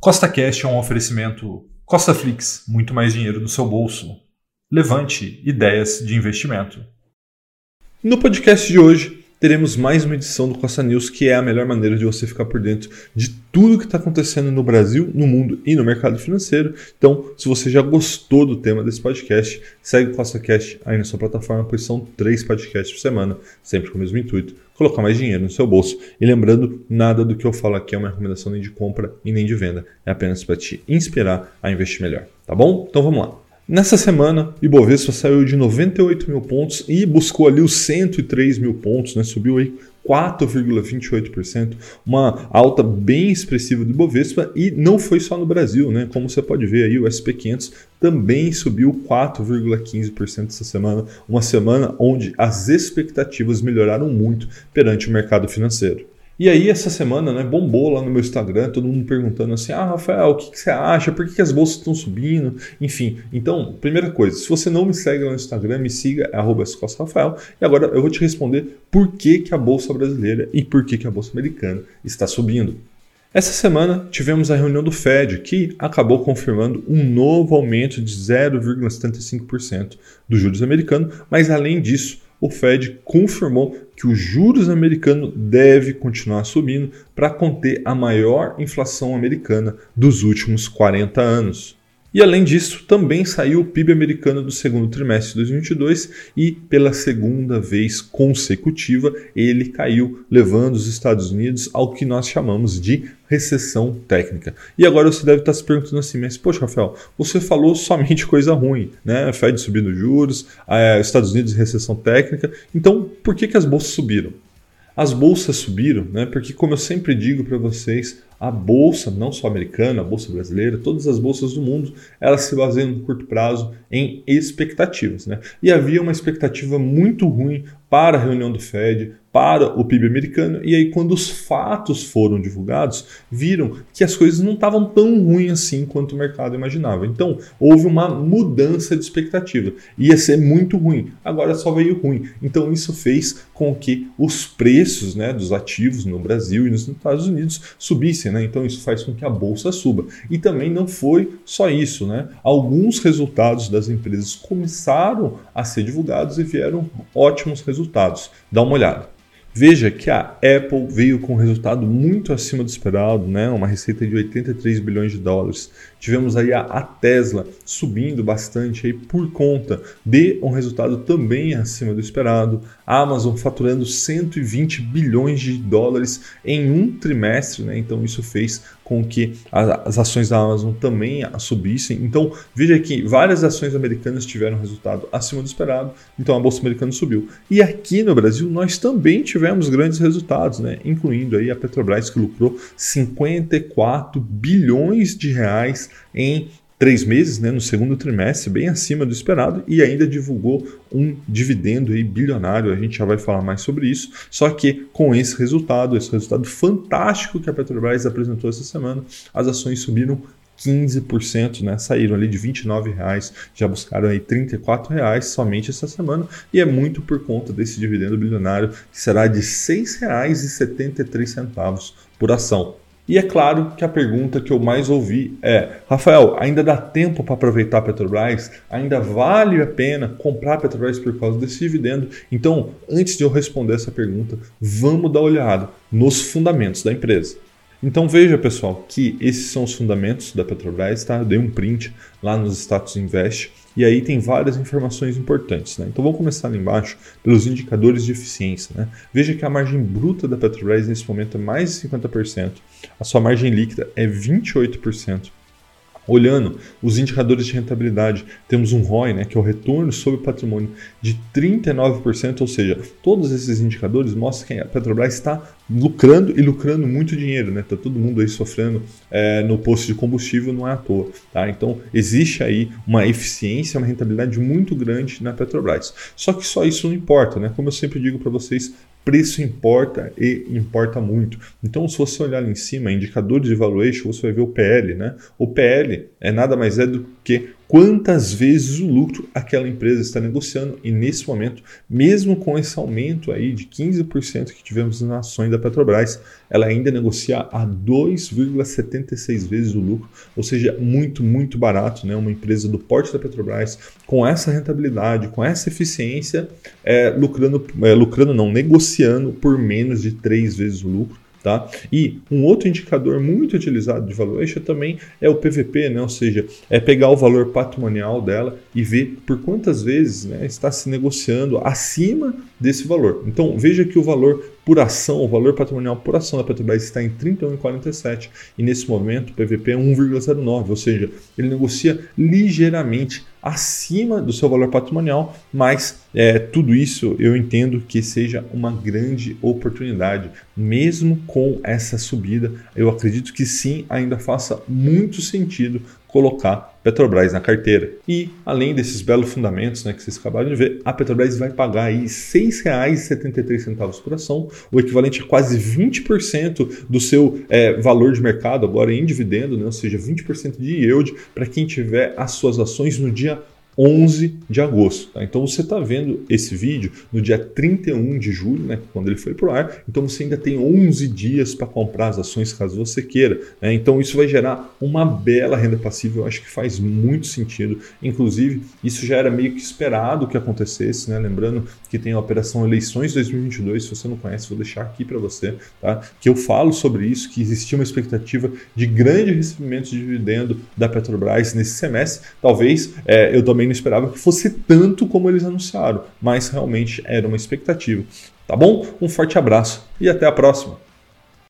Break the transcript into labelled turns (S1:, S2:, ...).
S1: Costa Cash é um oferecimento Costa Flix, muito mais dinheiro no seu bolso. Levante ideias de investimento. No podcast de hoje, teremos mais uma edição do Costa News, que é a melhor maneira de você ficar por dentro de tudo que está acontecendo no Brasil, no mundo e no mercado financeiro. Então, se você já gostou do tema desse podcast, segue o Costa Cash aí na sua plataforma, pois são três podcasts por semana, sempre com o mesmo intuito colocar mais dinheiro no seu bolso. E lembrando, nada do que eu falo aqui é uma recomendação nem de compra e nem de venda. É apenas para te inspirar a investir melhor. Tá bom? Então vamos lá. Nessa semana, Ibovespa saiu de 98 mil pontos e buscou ali os 103 mil pontos, né? subiu aí 4,28%, uma alta bem expressiva do Ibovespa e não foi só no Brasil, né? Como você pode ver aí, o SP500 também subiu 4,15% essa semana, uma semana onde as expectativas melhoraram muito perante o mercado financeiro. E aí, essa semana, né, bombou lá no meu Instagram, todo mundo perguntando assim: ah, Rafael, o que, que você acha? Por que, que, as bolsas estão subindo? Enfim, então, primeira coisa, se você não me segue lá no Instagram, me siga, é Rafael. E agora eu vou te responder por que, que a bolsa brasileira e por que, que a bolsa americana está subindo. Essa semana tivemos a reunião do Fed, que acabou confirmando um novo aumento de 0,75% dos juros americanos, mas além disso, o Fed confirmou que os juros americanos deve continuar subindo para conter a maior inflação americana dos últimos 40 anos. E além disso, também saiu o PIB americano do segundo trimestre de 2022 e, pela segunda vez consecutiva, ele caiu, levando os Estados Unidos ao que nós chamamos de recessão técnica. E agora você deve estar se perguntando assim, mas poxa, Rafael, você falou somente coisa ruim, né? Fed subindo juros, Estados Unidos recessão técnica. Então, por que, que as bolsas subiram? As bolsas subiram, né? Porque como eu sempre digo para vocês, a bolsa, não só americana, a bolsa brasileira, todas as bolsas do mundo, elas se baseiam no curto prazo em expectativas. Né? E havia uma expectativa muito ruim para a reunião do Fed, para o PIB americano, e aí quando os fatos foram divulgados, viram que as coisas não estavam tão ruins assim quanto o mercado imaginava. Então, houve uma mudança de expectativa. Ia ser muito ruim, agora só veio ruim. Então, isso fez com que os preços né, dos ativos no Brasil e nos Estados Unidos subissem né? Então isso faz com que a bolsa suba. E também não foi só isso, né? Alguns resultados das empresas começaram a ser divulgados e vieram ótimos resultados. Dá uma olhada. Veja que a Apple veio com um resultado muito acima do esperado, né? uma receita de 83 bilhões de dólares. Tivemos aí a, Tesla subindo bastante aí por conta de um resultado também acima do esperado. A Amazon faturando 120 bilhões de dólares em um trimestre, né? então isso fez com que as ações da Amazon também subissem. Então veja que várias ações americanas tiveram resultado acima do esperado, então a bolsa americana subiu. E aqui no Brasil nós também tivemos grandes resultados, né? incluindo aí a Petrobras que lucrou 54 bilhões de reais em três meses, né, no segundo trimestre, bem acima do esperado, e ainda divulgou um dividendo aí bilionário. A gente já vai falar mais sobre isso. Só que com esse resultado, esse resultado fantástico que a Petrobras apresentou essa semana, as ações subiram 15%, né? Saíram ali de R$ 29,00, já buscaram aí R$ 34,00 somente essa semana, e é muito por conta desse dividendo bilionário que será de R$ 6,73 por ação. E é claro que a pergunta que eu mais ouvi é: Rafael, ainda dá tempo para aproveitar a Petrobras? Ainda vale a pena comprar a Petrobras por causa desse dividendo? Então, antes de eu responder essa pergunta, vamos dar uma olhada nos fundamentos da empresa. Então veja pessoal que esses são os fundamentos da Petrobras, tá? Eu dei um print lá nos status invest e aí tem várias informações importantes. Né? Então vamos começar ali embaixo pelos indicadores de eficiência. Né? Veja que a margem bruta da Petrobras nesse momento é mais de 50%, a sua margem líquida é 28%. Olhando os indicadores de rentabilidade, temos um ROI, né, que é o retorno sobre patrimônio, de 39%, ou seja, todos esses indicadores mostram que a Petrobras está lucrando e lucrando muito dinheiro, né? Tá todo mundo aí sofrendo é, no posto de combustível, não é à toa, tá? Então existe aí uma eficiência, uma rentabilidade muito grande na Petrobras. Só que só isso não importa, né? Como eu sempre digo para vocês, preço importa e importa muito. Então, se você olhar ali em cima, indicadores de valuation, você vai ver o PL, né? O PL é nada mais é do que quantas vezes o lucro aquela empresa está negociando e nesse momento, mesmo com esse aumento aí de 15% que tivemos nas ações da Petrobras, ela ainda negocia a 2,76 vezes o lucro, ou seja, muito, muito barato, né? Uma empresa do porte da Petrobras com essa rentabilidade, com essa eficiência, é, lucrando, é, lucrando não, negociando por menos de três vezes o lucro. Tá? E um outro indicador muito utilizado de valuation também é o PVP, né? ou seja, é pegar o valor patrimonial dela e ver por quantas vezes né, está se negociando acima desse valor. Então veja que o valor por ação, o valor patrimonial por ação da Petrobras está em 31,47 e nesse momento o PVP é 1,09, ou seja, ele negocia ligeiramente acima do seu valor patrimonial, mas é, tudo isso eu entendo que seja uma grande oportunidade, mesmo com essa subida, eu acredito que sim, ainda faça muito sentido colocar Petrobras na carteira. E além desses belos fundamentos né, que vocês acabaram de ver, a Petrobras vai pagar aí R$ 6,73 por ação, o equivalente a quase 20% do seu é, valor de mercado agora em dividendo, né, ou seja, 20% de yield para quem tiver as suas ações no dia 11 de agosto. Tá? Então você está vendo esse vídeo no dia 31 de julho, né, quando ele foi para o ar. Então você ainda tem 11 dias para comprar as ações caso você queira. Né? Então isso vai gerar uma bela renda passiva. Eu acho que faz muito sentido. Inclusive, isso já era meio que esperado que acontecesse. Né? Lembrando que tem a Operação Eleições 2022. Se você não conhece, vou deixar aqui para você. Tá? Que eu falo sobre isso, que existia uma expectativa de grande recebimento de dividendo da Petrobras nesse semestre. Talvez é, eu também não esperava que fosse tanto como eles anunciaram, mas realmente era uma expectativa. Tá bom? Um forte abraço e até a próxima!